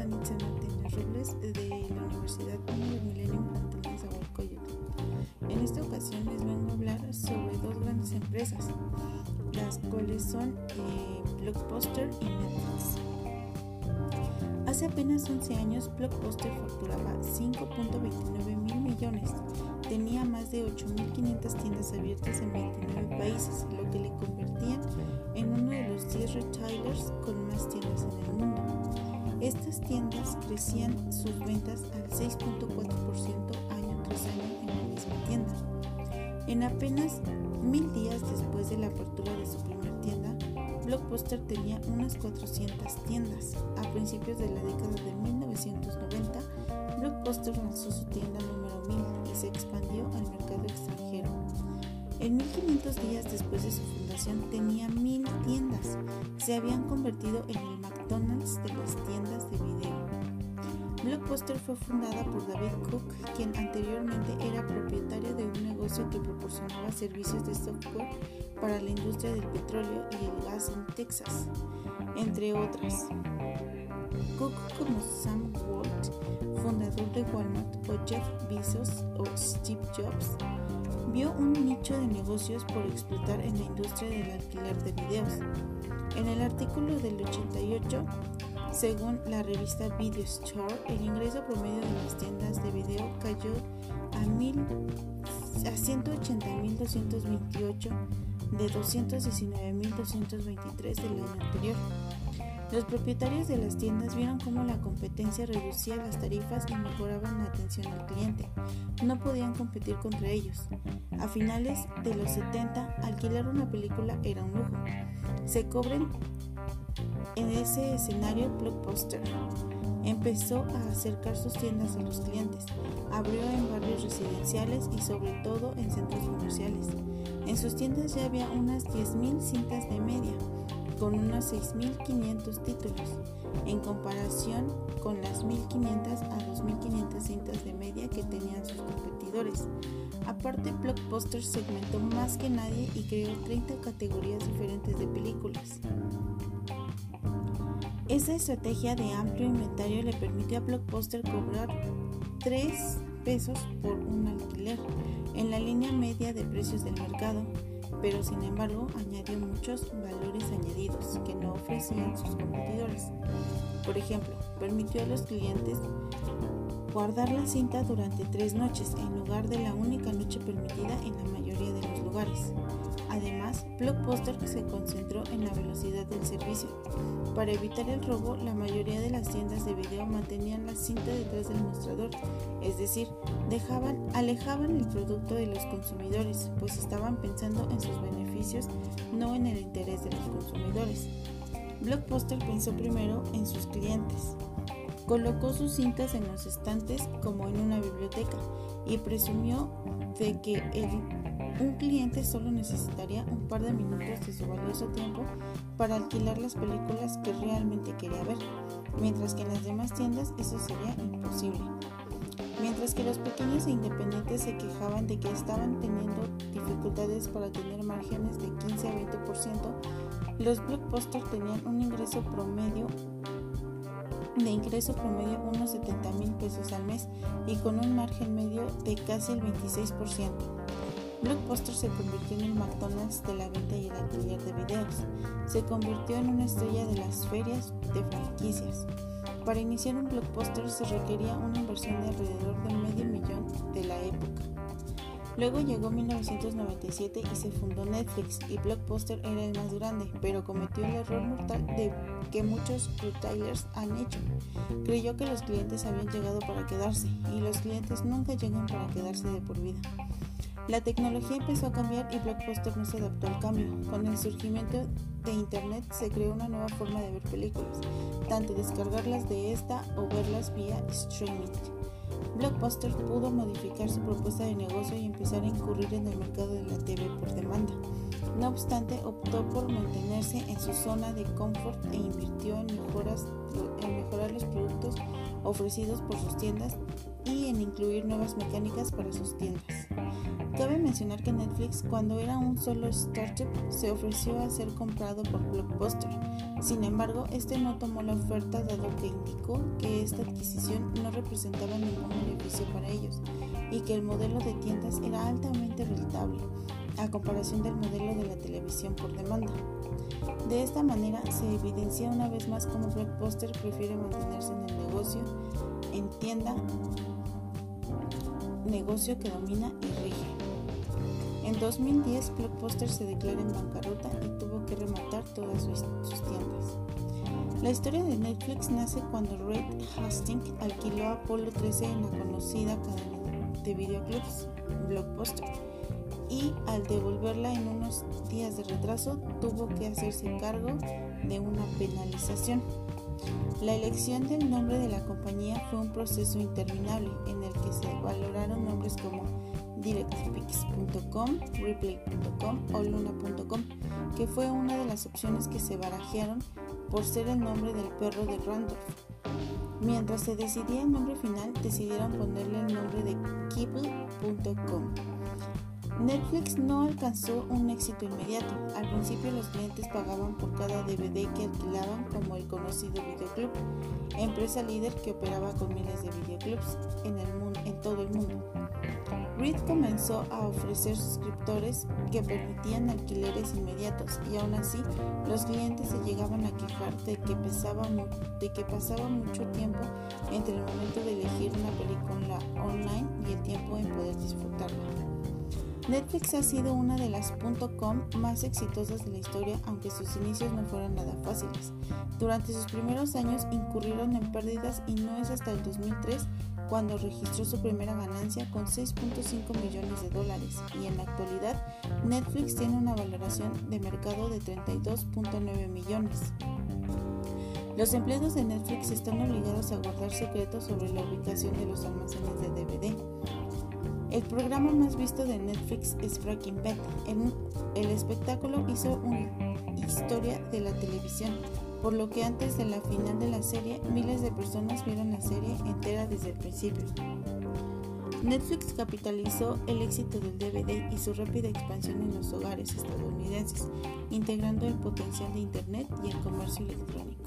Anitza Martínez Robles de la Universidad Millennium Plantel en En esta ocasión les vengo a hablar sobre dos grandes empresas, las cuales son eh, Blockbuster y Netflix. Hace apenas 11 años, Blockbuster facturaba 5.29 mil millones, tenía más de 8.500 tiendas abiertas en 29 países, lo que le convertía en uno de los 10 retailers con más tiendas en el mundo. Estas tiendas crecían sus ventas al 6.4% año tras año en la misma tienda. En apenas mil días después de la apertura de su primera tienda, Blockbuster tenía unas 400 tiendas. A principios de la década de 1990, Blockbuster lanzó su tienda número 1000 y se expandió al mercado extranjero. En 1500 días después de su fundación tenía mil tiendas. Se habían convertido en el McDonald's Blockbuster fue fundada por David Cook, quien anteriormente era propietario de un negocio que proporcionaba servicios de software para la industria del petróleo y el gas en Texas, entre otras. Cook como Sam Walt, fundador de Walmart, o Jeff Bezos o Steve Jobs, vio un nicho de negocios por explotar en la industria del alquiler de videos. En el artículo del 88, según la revista Video Store, el ingreso promedio de las tiendas de video cayó a, a 180.228 de 219.223 del año anterior. Los propietarios de las tiendas vieron cómo la competencia reducía las tarifas y mejoraban la atención al cliente. No podían competir contra ellos. A finales de los 70, alquilar una película era un lujo. Se cobren en ese escenario Blockbuster. Empezó a acercar sus tiendas a los clientes. Abrió en barrios residenciales y sobre todo en centros comerciales. En sus tiendas ya había unas 10.000 cintas de media con unos 6.500 títulos, en comparación con las 1.500 a 2.500 cintas de media que tenían sus competidores. Aparte, Blockbuster segmentó más que nadie y creó 30 categorías diferentes de películas. Esa estrategia de amplio inventario le permitió a Blockbuster cobrar 3 pesos por un alquiler en la línea media de precios del mercado pero sin embargo añadió muchos valores añadidos que no ofrecían sus competidores. Por ejemplo, permitió a los clientes guardar la cinta durante tres noches en lugar de la única noche permitida en la mayoría de los lugares. Además, Blockbuster se concentró en la velocidad del servicio. Para evitar el robo, la mayoría de las tiendas de video mantenían la cinta detrás del mostrador, es decir, alejaban el producto de los consumidores, pues estaban pensando en sus beneficios, no en el interés de los consumidores. Blockbuster pensó primero en sus clientes. Colocó sus cintas en los estantes como en una biblioteca y presumió de que el un cliente solo necesitaría un par de minutos de su valioso tiempo para alquilar las películas que realmente quería ver, mientras que en las demás tiendas eso sería imposible. Mientras que los pequeños e independientes se quejaban de que estaban teniendo dificultades para tener márgenes de 15 a 20%, los blockbusters tenían un ingreso promedio de ingreso promedio unos 70 mil pesos al mes y con un margen medio de casi el 26%. Blockbuster se convirtió en el McDonald's de la venta y el alquiler de videos. Se convirtió en una estrella de las ferias de franquicias. Para iniciar un blockbuster se requería una inversión de alrededor de medio millón de la época. Luego llegó 1997 y se fundó Netflix y Blockbuster era el más grande, pero cometió el error mortal de que muchos retailers han hecho. Creyó que los clientes habían llegado para quedarse y los clientes nunca llegan para quedarse de por vida. La tecnología empezó a cambiar y Blockbuster no se adaptó al cambio. Con el surgimiento de Internet se creó una nueva forma de ver películas, tanto descargarlas de esta o verlas vía streaming. Blockbuster pudo modificar su propuesta de negocio y empezar a incurrir en el mercado de la TV por demanda. No obstante, optó por mantenerse en su zona de confort e invirtió en, mejoras, en mejorar los productos ofrecidos por sus tiendas y en incluir nuevas mecánicas para sus tiendas. Cabe mencionar que Netflix, cuando era un solo startup, se ofreció a ser comprado por Blockbuster, Sin embargo, este no tomó la oferta dado que indicó que esta adquisición no representaba ningún beneficio para ellos y que el modelo de tiendas era altamente rentable a comparación del modelo de la televisión por demanda. De esta manera se evidencia una vez más cómo Blockbuster prefiere mantenerse en el negocio en tienda, negocio que domina y rige. En 2010, Blockbuster se declara en bancarrota y tuvo que rematar todas sus, tiendas. La historia de Netflix nace cuando Reed Hastings alquiló Apolo 13 en la conocida cadena de videoclubs Blockbuster y al devolverla en unos días de retraso tuvo que hacerse cargo de una penalización. La elección del nombre de la compañía fue un proceso interminable en el que se valoraron nombres como directpix.com, replay.com o luna.com, que fue una de las opciones que se barajearon por ser el nombre del perro de Randolph. Mientras se decidía el nombre final, decidieron ponerle el nombre de kibble.com. Netflix no alcanzó un éxito inmediato. Al principio los clientes pagaban por cada DVD que alquilaban como el conocido Videoclub, empresa líder que operaba con miles de videoclubs en, en todo el mundo. Reed comenzó a ofrecer suscriptores que permitían alquileres inmediatos y aún así los clientes se llegaban a quejar de que, de que pasaba mucho tiempo entre el momento de elegir una película online y el tiempo en poder disfrutarla. Netflix ha sido una de las .com más exitosas de la historia, aunque sus inicios no fueron nada fáciles. Durante sus primeros años incurrieron en pérdidas y no es hasta el 2003 cuando registró su primera ganancia con 6.5 millones de dólares y en la actualidad Netflix tiene una valoración de mercado de 32.9 millones. Los empleados de Netflix están obligados a guardar secretos sobre la ubicación de los almacenes de DVD. El programa más visto de Netflix es Breaking Bad. el espectáculo hizo una historia de la televisión, por lo que antes de la final de la serie, miles de personas vieron la serie entera desde el principio. Netflix capitalizó el éxito del DVD y su rápida expansión en los hogares estadounidenses, integrando el potencial de Internet y el comercio electrónico.